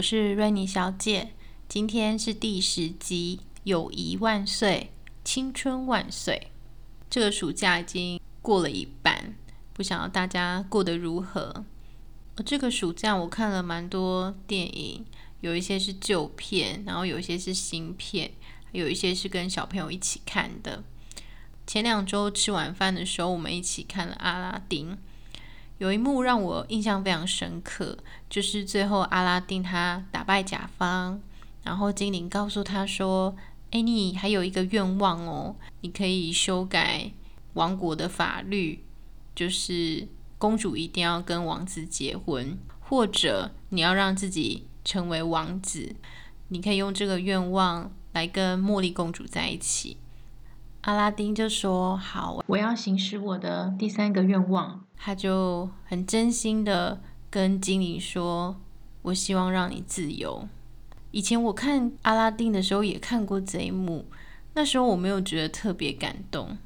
我是瑞妮小姐，今天是第十集，友谊万岁，青春万岁。这个暑假已经过了一半，不晓得大家过得如何？这个暑假我看了蛮多电影，有一些是旧片，然后有一些是新片，有一些是跟小朋友一起看的。前两周吃晚饭的时候，我们一起看了《阿拉丁》。有一幕让我印象非常深刻，就是最后阿拉丁他打败甲方，然后精灵告诉他说：“哎，你还有一个愿望哦，你可以修改王国的法律，就是公主一定要跟王子结婚，或者你要让自己成为王子，你可以用这个愿望来跟茉莉公主在一起。”阿拉丁就说：“好，我要行使我的第三个愿望。”他就很真心的跟精灵说：“我希望让你自由。”以前我看阿拉丁的时候也看过这一幕，那时候我没有觉得特别感动。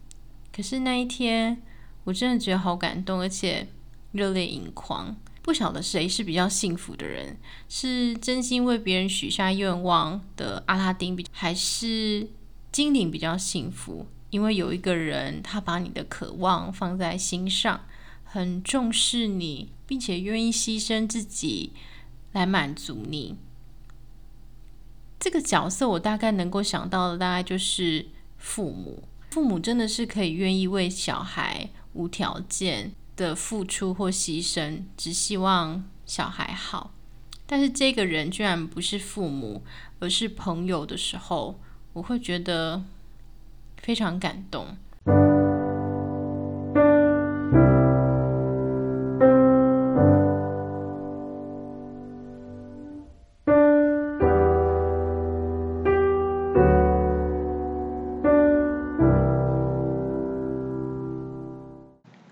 可是那一天，我真的觉得好感动，而且热泪盈眶。不晓得谁是比较幸福的人，是真心为别人许下愿望的阿拉丁，比还是精灵比较幸福？因为有一个人，他把你的渴望放在心上。很重视你，并且愿意牺牲自己来满足你。这个角色，我大概能够想到的，大概就是父母。父母真的是可以愿意为小孩无条件的付出或牺牲，只希望小孩好。但是这个人居然不是父母，而是朋友的时候，我会觉得非常感动。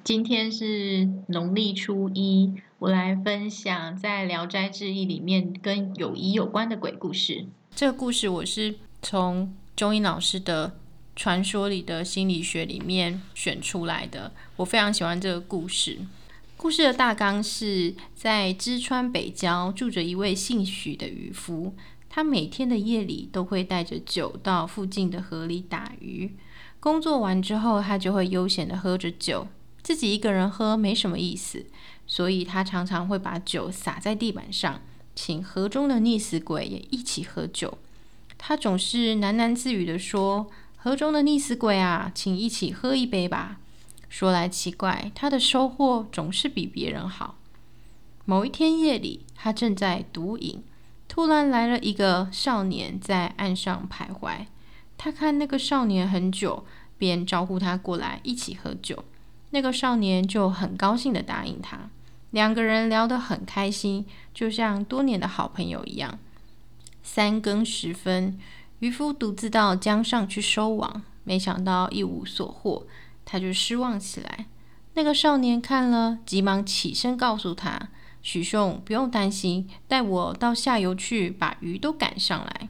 今天是农历初一，我来分享在《聊斋志异》里面跟友谊有关的鬼故事。这个故事我是从中英老师的《传说里的心理学》里面选出来的，我非常喜欢这个故事。故事的大纲是在知川北郊住着一位姓许的渔夫，他每天的夜里都会带着酒到附近的河里打鱼，工作完之后，他就会悠闲的喝着酒。自己一个人喝没什么意思，所以他常常会把酒洒在地板上，请河中的溺死鬼也一起喝酒。他总是喃喃自语的说：“河中的溺死鬼啊，请一起喝一杯吧。”说来奇怪，他的收获总是比别人好。某一天夜里，他正在独饮，突然来了一个少年在岸上徘徊。他看那个少年很久，便招呼他过来一起喝酒。那个少年就很高兴的答应他，两个人聊得很开心，就像多年的好朋友一样。三更时分，渔夫独自到江上去收网，没想到一无所获，他就失望起来。那个少年看了，急忙起身告诉他：“许兄，不用担心，带我到下游去，把鱼都赶上来。”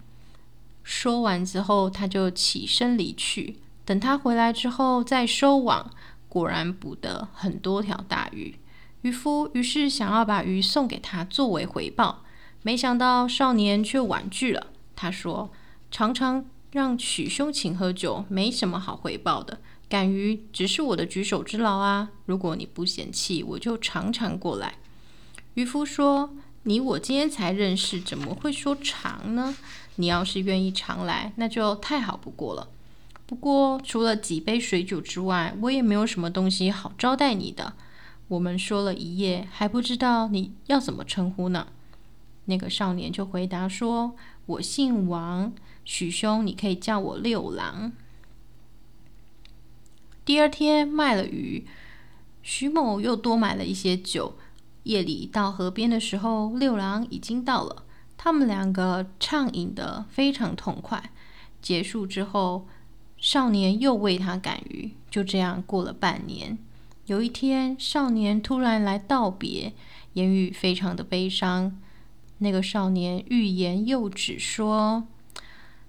说完之后，他就起身离去。等他回来之后，再收网。果然捕得很多条大鱼，渔夫于是想要把鱼送给他作为回报，没想到少年却婉拒了。他说：“常常让许兄请喝酒，没什么好回报的，赶鱼只是我的举手之劳啊。如果你不嫌弃，我就常常过来。”渔夫说：“你我今天才认识，怎么会说常呢？你要是愿意常来，那就太好不过了。”不过，除了几杯水酒之外，我也没有什么东西好招待你的。我们说了一夜，还不知道你要怎么称呼呢？那个少年就回答说：“我姓王，许兄，你可以叫我六郎。”第二天卖了鱼，徐某又多买了一些酒。夜里到河边的时候，六郎已经到了。他们两个畅饮得非常痛快。结束之后，少年又为他赶鱼。就这样过了半年。有一天，少年突然来道别，言语非常的悲伤。那个少年欲言又止，说：“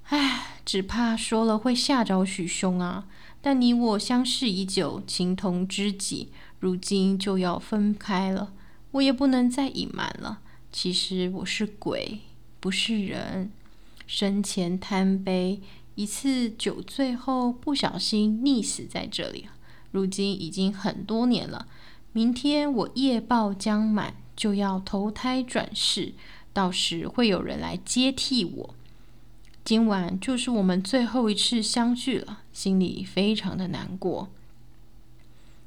唉，只怕说了会吓着许兄啊。但你我相识已久，情同知己，如今就要分开了。”我也不能再隐瞒了。其实我是鬼，不是人。生前贪杯，一次酒醉后不小心溺死在这里。如今已经很多年了。明天我业报将满，就要投胎转世，到时会有人来接替我。今晚就是我们最后一次相聚了，心里非常的难过。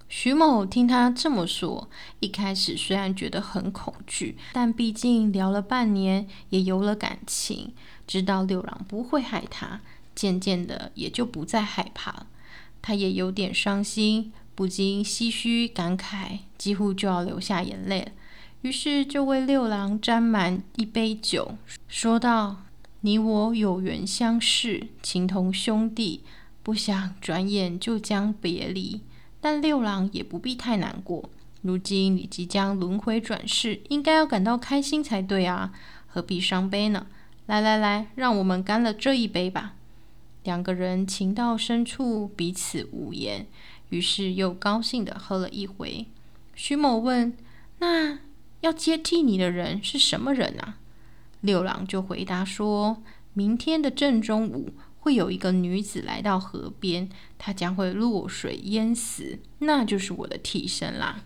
徐某听他这么说，一开始虽然觉得很恐惧，但毕竟聊了半年，也有了感情，知道六郎不会害他，渐渐的也就不再害怕。他也有点伤心，不禁唏嘘感慨，几乎就要流下眼泪了。于是就为六郎沾满一杯酒，说道：“你我有缘相识，情同兄弟，不想转眼就将别离。”但六郎也不必太难过，如今你即将轮回转世，应该要感到开心才对啊，何必伤悲呢？来来来，让我们干了这一杯吧。两个人情到深处，彼此无言，于是又高兴地喝了一回。徐某问：“那要接替你的人是什么人啊？”六郎就回答说：“明天的正中午。”会有一个女子来到河边，她将会落水淹死，那就是我的替身啦。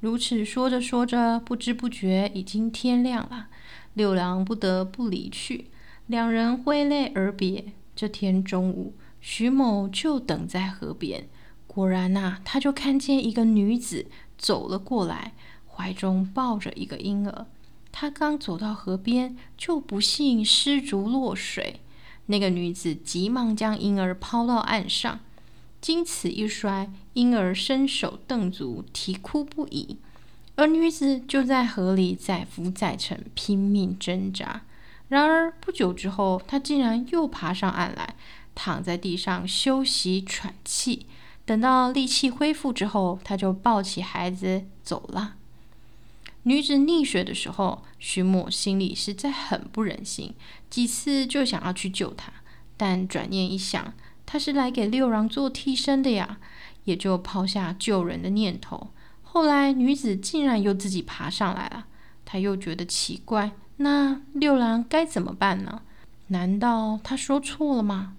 如此说着说着，不知不觉已经天亮了。六郎不得不离去，两人挥泪而别。这天中午，徐某就等在河边，果然呐，他就看见一个女子走了过来，怀中抱着一个婴儿。他刚走到河边，就不幸失足落水。那个女子急忙将婴儿抛到岸上，经此一摔，婴儿伸手蹬足，啼哭不已。而女子就在河里载浮载沉，拼命挣扎。然而不久之后，她竟然又爬上岸来，躺在地上休息喘气。等到力气恢复之后，她就抱起孩子走了。女子溺水的时候，徐某心里实在很不忍心，几次就想要去救她，但转念一想，她是来给六郎做替身的呀，也就抛下救人的念头。后来女子竟然又自己爬上来了，他又觉得奇怪，那六郎该怎么办呢？难道他说错了吗？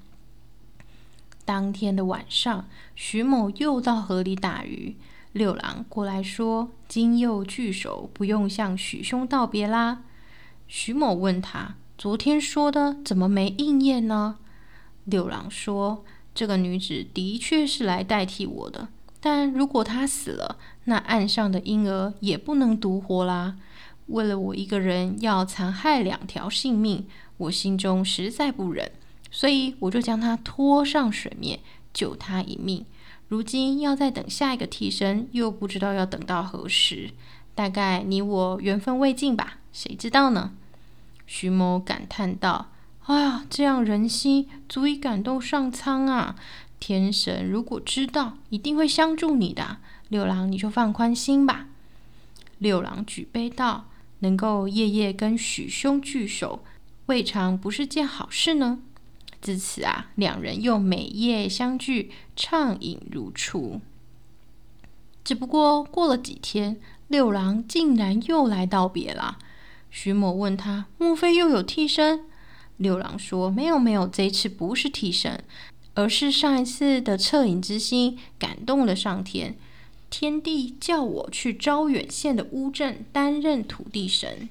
当天的晚上，徐某又到河里打鱼。六郎过来说：“今又聚首，不用向许兄道别啦。”徐某问他：“昨天说的怎么没应验呢？”六郎说：“这个女子的确是来代替我的，但如果她死了，那岸上的婴儿也不能独活啦。为了我一个人要残害两条性命，我心中实在不忍，所以我就将她拖上水面，救她一命。”如今要再等下一个替身，又不知道要等到何时。大概你我缘分未尽吧，谁知道呢？徐某感叹道：“哎呀，这样人心足以感动上苍啊！天神如果知道，一定会相助你的。六郎，你就放宽心吧。”六郎举杯道：“能够夜夜跟许兄聚首，未尝不是件好事呢。”自此啊，两人又每夜相聚，畅饮如初。只不过过了几天，六郎竟然又来道别了。徐某问他：“莫非又有替身？”六郎说：“没有，没有，这次不是替身，而是上一次的恻隐之心感动了上天，天帝叫我去招远县的乌镇担任土地神，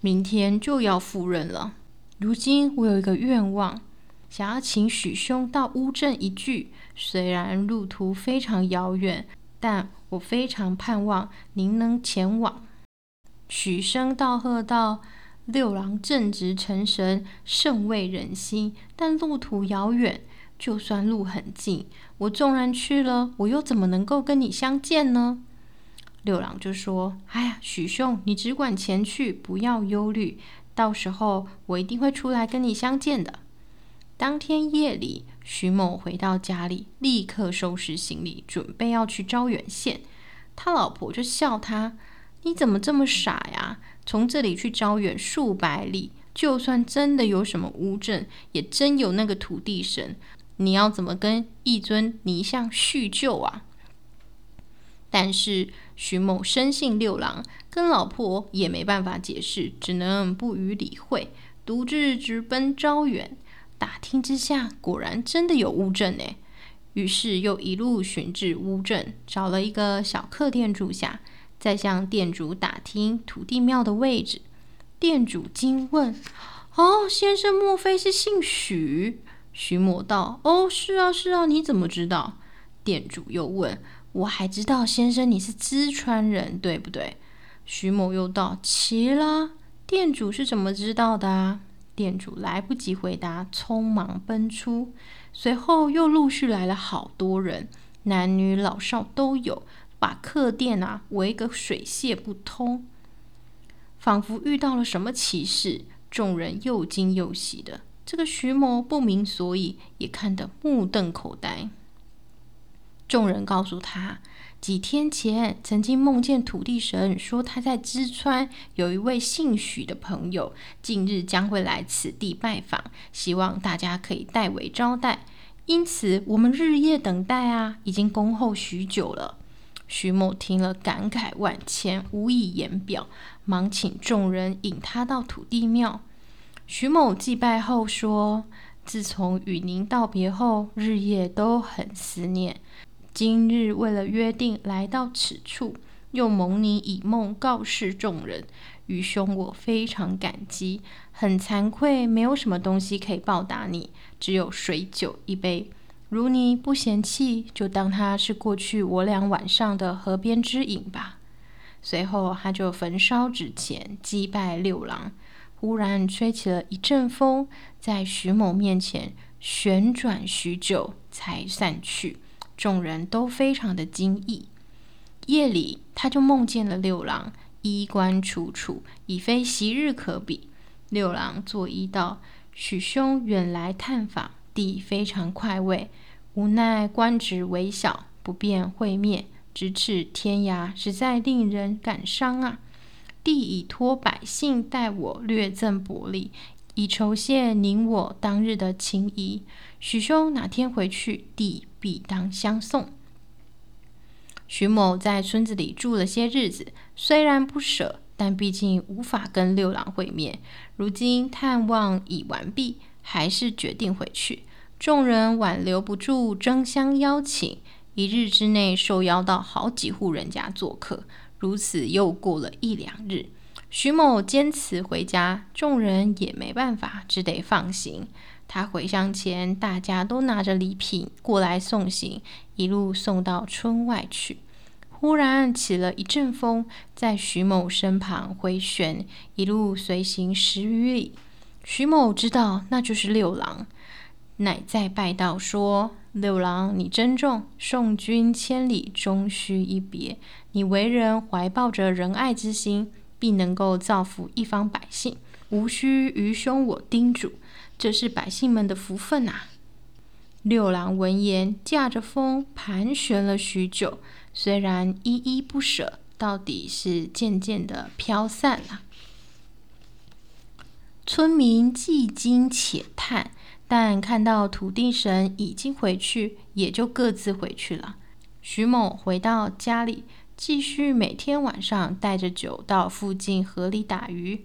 明天就要赴任了。如今我有一个愿望。”想要请许兄到乌镇一聚，虽然路途非常遥远，但我非常盼望您能前往。许生道贺道：“六郎正直成神，甚慰人心。但路途遥远，就算路很近，我纵然去了，我又怎么能够跟你相见呢？”六郎就说：“哎呀，许兄，你只管前去，不要忧虑。到时候我一定会出来跟你相见的。”当天夜里，徐某回到家里，立刻收拾行李，准备要去招远县。他老婆就笑他：“你怎么这么傻呀？从这里去招远数百里，就算真的有什么乌镇，也真有那个土地神，你要怎么跟一尊泥像叙旧啊？”但是徐某生性六郎，跟老婆也没办法解释，只能不予理会，独自直奔招远。打听之下，果然真的有乌镇呢。于是又一路寻至乌镇，找了一个小客店住下，再向店主打听土地庙的位置。店主惊问：“哦，先生莫非是姓许？”徐某道：“哦，是啊，是啊，你怎么知道？”店主又问。我还知道先生你是淄川人，对不对？徐某又道：“奇了，店主是怎么知道的啊？”店主来不及回答，匆忙奔出。随后又陆续来了好多人，男女老少都有，把客店啊围个水泄不通，仿佛遇到了什么奇事。众人又惊又喜的，这个徐某不明所以，也看得目瞪口呆。众人告诉他，几天前曾经梦见土地神说他在淄川有一位姓许的朋友，近日将会来此地拜访，希望大家可以代为招待。因此我们日夜等待啊，已经恭候许久了。徐某听了，感慨万千，无以言表，忙请众人引他到土地庙。徐某祭拜后说：“自从与您道别后，日夜都很思念。”今日为了约定来到此处，又蒙你以梦告示众人，愚兄我非常感激，很惭愧，没有什么东西可以报答你，只有水酒一杯。如你不嫌弃，就当它是过去我俩晚上的河边之饮吧。随后他就焚烧纸钱，祭拜六郎。忽然吹起了一阵风，在徐某面前旋转许久，才散去。众人都非常的惊异。夜里，他就梦见了六郎，衣冠楚楚，已非昔日可比。六郎作揖道：“许兄远来探访，弟非常快慰。无奈官职微小，不便会面，咫尺天涯，实在令人感伤啊！弟已托百姓代我略赠薄礼，以酬谢您我当日的情谊。许兄哪天回去，弟。”必当相送。徐某在村子里住了些日子，虽然不舍，但毕竟无法跟六郎会面。如今探望已完毕，还是决定回去。众人挽留不住，争相邀请。一日之内，受邀到好几户人家做客。如此又过了一两日，徐某坚持回家，众人也没办法，只得放行。他回乡前，大家都拿着礼品过来送行，一路送到村外去。忽然起了一阵风，在徐某身旁回旋，一路随行十余里。徐某知道那就是六郎，乃再拜道说：“六郎，你珍重，送君千里，终须一别。你为人怀抱着仁爱之心，必能够造福一方百姓，无需愚兄我叮嘱。”这是百姓们的福分呐！六郎闻言，驾着风盘旋了许久，虽然依依不舍，到底是渐渐的飘散了。村民既惊且叹，但看到土地神已经回去，也就各自回去了。徐某回到家里，继续每天晚上带着酒到附近河里打鱼。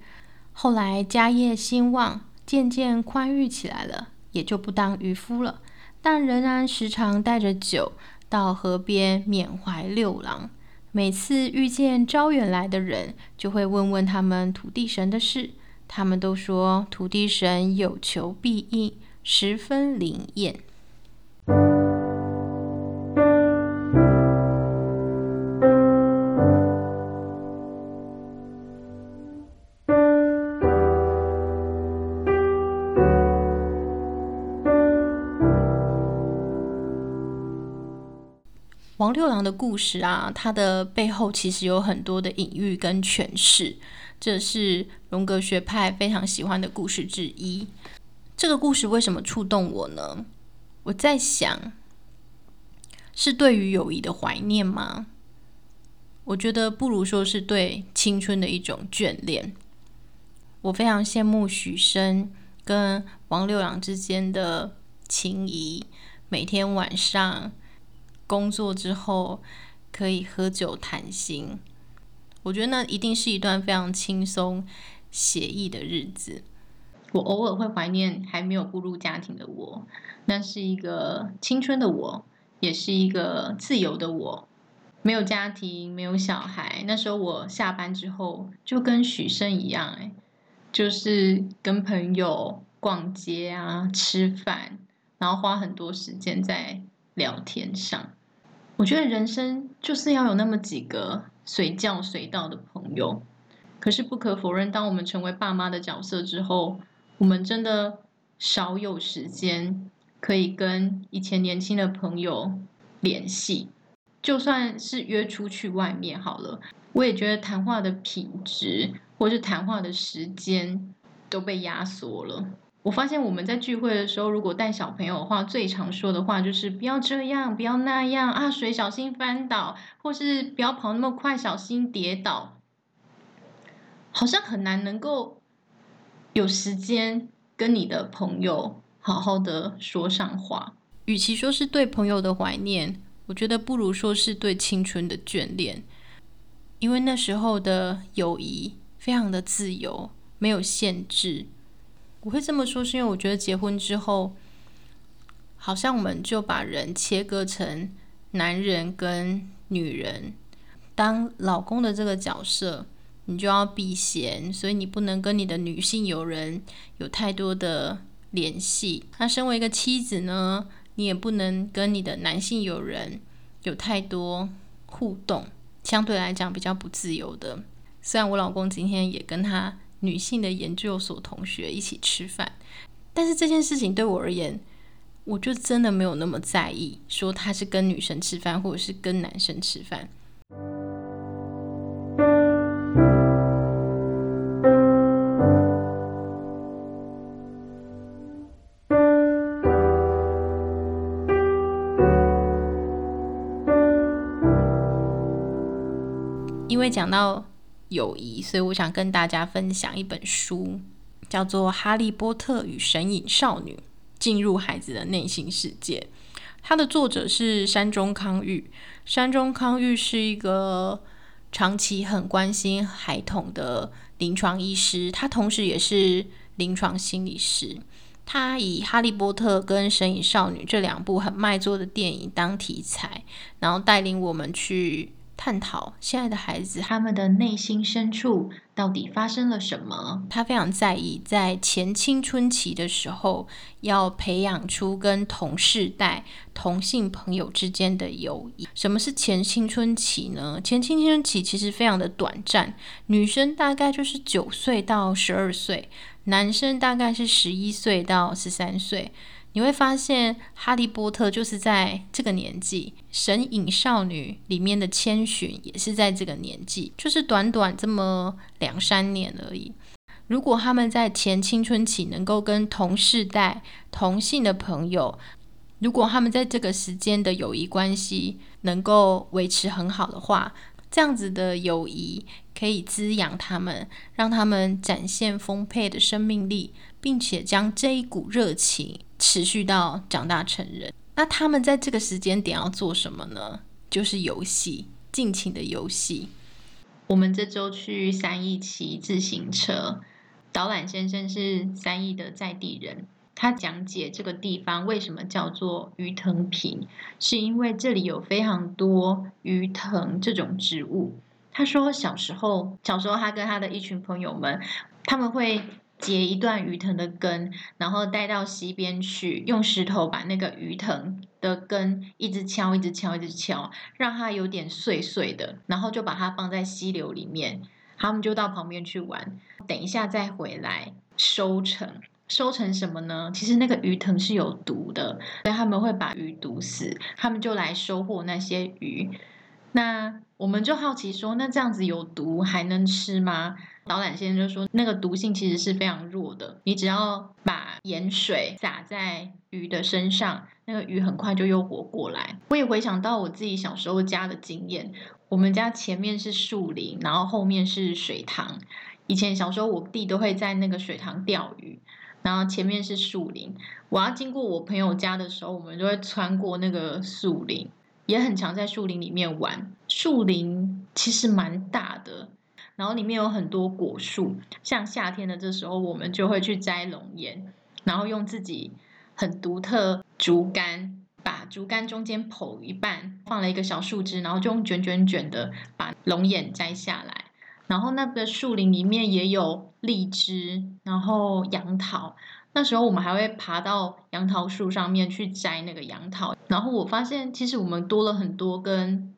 后来家业兴旺。渐渐宽裕起来了，也就不当渔夫了，但仍然时常带着酒到河边缅怀六郎。每次遇见招远来的人，就会问问他们土地神的事。他们都说土地神有求必应，十分灵验。六郎的故事啊，它的背后其实有很多的隐喻跟诠释，这是荣格学派非常喜欢的故事之一。这个故事为什么触动我呢？我在想，是对于友谊的怀念吗？我觉得不如说是对青春的一种眷恋。我非常羡慕许生跟王六郎之间的情谊，每天晚上。工作之后可以喝酒谈心，我觉得那一定是一段非常轻松写意的日子。我偶尔会怀念还没有步入家庭的我，那是一个青春的我，也是一个自由的我。没有家庭，没有小孩，那时候我下班之后就跟许生一样，哎，就是跟朋友逛街啊、吃饭，然后花很多时间在。聊天上，我觉得人生就是要有那么几个随叫随到的朋友。可是不可否认，当我们成为爸妈的角色之后，我们真的少有时间可以跟以前年轻的朋友联系。就算是约出去外面好了，我也觉得谈话的品质或是谈话的时间都被压缩了。我发现我们在聚会的时候，如果带小朋友的话，最常说的话就是“不要这样，不要那样啊，水小心翻倒，或是不要跑那么快，小心跌倒。”好像很难能够有时间跟你的朋友好好的说上话。与其说是对朋友的怀念，我觉得不如说是对青春的眷恋，因为那时候的友谊非常的自由，没有限制。我会这么说，是因为我觉得结婚之后，好像我们就把人切割成男人跟女人。当老公的这个角色，你就要避嫌，所以你不能跟你的女性友人有太多的联系。那身为一个妻子呢，你也不能跟你的男性友人有太多互动，相对来讲比较不自由的。虽然我老公今天也跟他。女性的研究所同学一起吃饭，但是这件事情对我而言，我就真的没有那么在意，说他是跟女生吃饭，或者是跟男生吃饭。因为讲到。友谊，所以我想跟大家分享一本书，叫做《哈利波特与神隐少女：进入孩子的内心世界》。它的作者是山中康裕。山中康裕是一个长期很关心孩童的临床医师，他同时也是临床心理师。他以《哈利波特》跟《神隐少女》这两部很卖座的电影当题材，然后带领我们去。探讨现在的孩子他们的内心深处到底发生了什么？他非常在意在前青春期的时候要培养出跟同世代同性朋友之间的友谊。什么是前青春期呢？前青春期其实非常的短暂，女生大概就是九岁到十二岁，男生大概是十一岁到十三岁。你会发现，《哈利波特》就是在这个年纪，《神隐少女》里面的千寻也是在这个年纪，就是短短这么两三年而已。如果他们在前青春期能够跟同世代同性的朋友，如果他们在这个时间的友谊关系能够维持很好的话，这样子的友谊可以滋养他们，让他们展现丰沛的生命力，并且将这一股热情。持续到长大成人，那他们在这个时间点要做什么呢？就是游戏，尽情的游戏。我们这周去三义骑自行车，导览先生是三义的在地人，他讲解这个地方为什么叫做鱼藤坪，是因为这里有非常多鱼藤这种植物。他说小时候，小时候他跟他的一群朋友们，他们会。截一段鱼藤的根，然后带到溪边去，用石头把那个鱼藤的根一直敲，一直敲，一直敲，让它有点碎碎的，然后就把它放在溪流里面。他们就到旁边去玩，等一下再回来收成。收成什么呢？其实那个鱼藤是有毒的，所以他们会把鱼毒死，他们就来收获那些鱼。那我们就好奇说，那这样子有毒还能吃吗？导览先生就说，那个毒性其实是非常弱的，你只要把盐水洒在鱼的身上，那个鱼很快就又活过来。我也回想到我自己小时候家的经验，我们家前面是树林，然后后面是水塘。以前小时候，我弟都会在那个水塘钓鱼，然后前面是树林。我要经过我朋友家的时候，我们就会穿过那个树林。也很常在树林里面玩，树林其实蛮大的，然后里面有很多果树。像夏天的这时候，我们就会去摘龙眼，然后用自己很独特竹竿，把竹竿中间剖一半，放了一个小树枝，然后就用卷卷卷的把龙眼摘下来。然后那个树林里面也有荔枝，然后杨桃。那时候我们还会爬到杨桃树上面去摘那个杨桃，然后我发现其实我们多了很多跟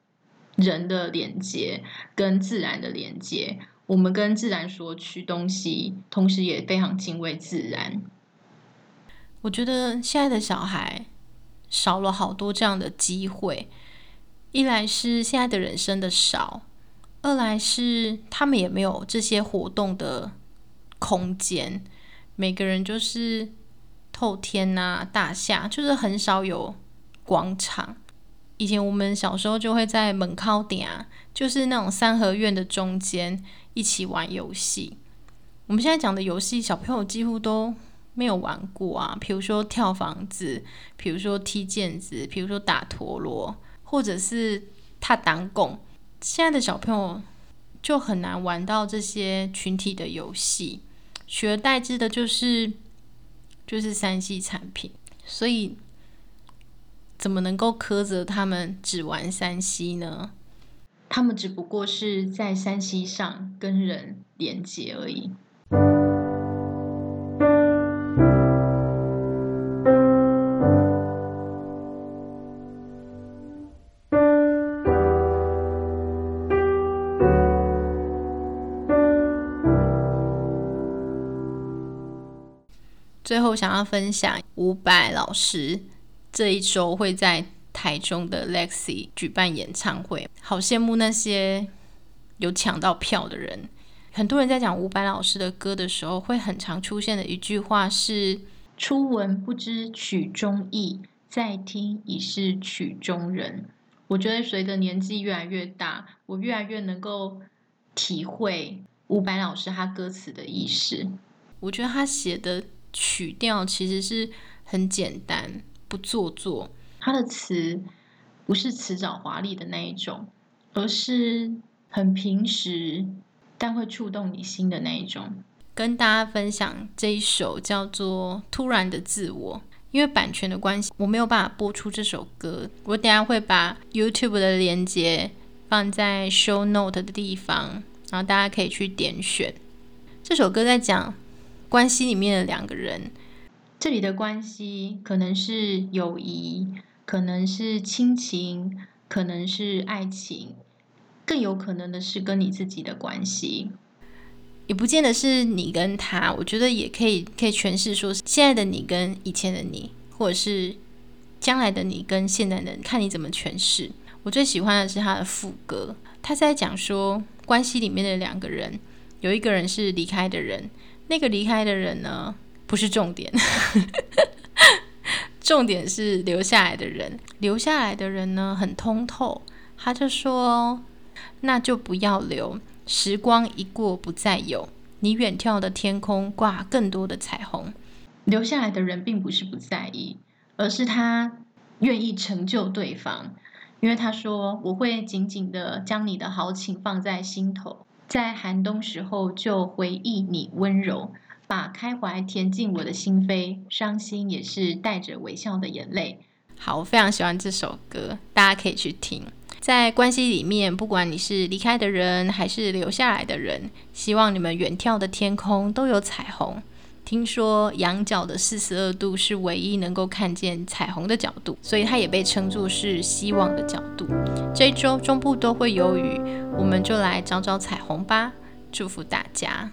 人的连接，跟自然的连接。我们跟自然索取东西，同时也非常敬畏自然。我觉得现在的小孩少了好多这样的机会，一来是现在的人生的少，二来是他们也没有这些活动的空间。每个人就是透天呐，大厦就是很少有广场。以前我们小时候就会在门靠顶啊，就是那种三合院的中间一起玩游戏。我们现在讲的游戏，小朋友几乎都没有玩过啊。比如说跳房子，比如说踢毽子，比如说打陀螺，或者是踏挡拱。现在的小朋友就很难玩到这些群体的游戏。取而代之的就是就是三 C 产品，所以怎么能够苛责他们只玩三 C 呢？他们只不过是在三 C 上跟人连接而已。想要分享，伍佰老师这一周会在台中的 Lexi 举办演唱会，好羡慕那些有抢到票的人。很多人在讲伍佰老师的歌的时候，会很常出现的一句话是：“初闻不知曲中意，再听已是曲中人。”我觉得随着年纪越来越大，我越来越能够体会伍佰老师他歌词的意思。我觉得他写的。曲调其实是很简单，不做作。它的词不是辞藻华丽的那一种，而是很平实，但会触动你心的那一种。跟大家分享这一首叫做《突然的自我》，因为版权的关系，我没有办法播出这首歌。我等下会把 YouTube 的连接放在 Show Note 的地方，然后大家可以去点选。这首歌在讲。关系里面的两个人，这里的关系可能是友谊，可能是亲情，可能是爱情，更有可能的是跟你自己的关系，也不见得是你跟他。我觉得也可以可以诠释说，现在的你跟以前的你，或者是将来的你跟现在的你，看你怎么诠释。我最喜欢的是他的副歌，他在讲说，关系里面的两个人，有一个人是离开的人。那个离开的人呢，不是重点，重点是留下来的人。留下来的人呢，很通透，他就说：“那就不要留，时光一过不再有，你远眺的天空挂更多的彩虹。”留下来的人并不是不在意，而是他愿意成就对方，因为他说：“我会紧紧的将你的豪情放在心头。”在寒冬时候，就回忆你温柔，把开怀填进我的心扉。伤心也是带着微笑的眼泪。好，我非常喜欢这首歌，大家可以去听。在关系里面，不管你是离开的人，还是留下来的人，希望你们远眺的天空都有彩虹。听说仰角的四十二度是唯一能够看见彩虹的角度，所以它也被称作是希望的角度。这一周中部都会有雨，我们就来找找彩虹吧。祝福大家。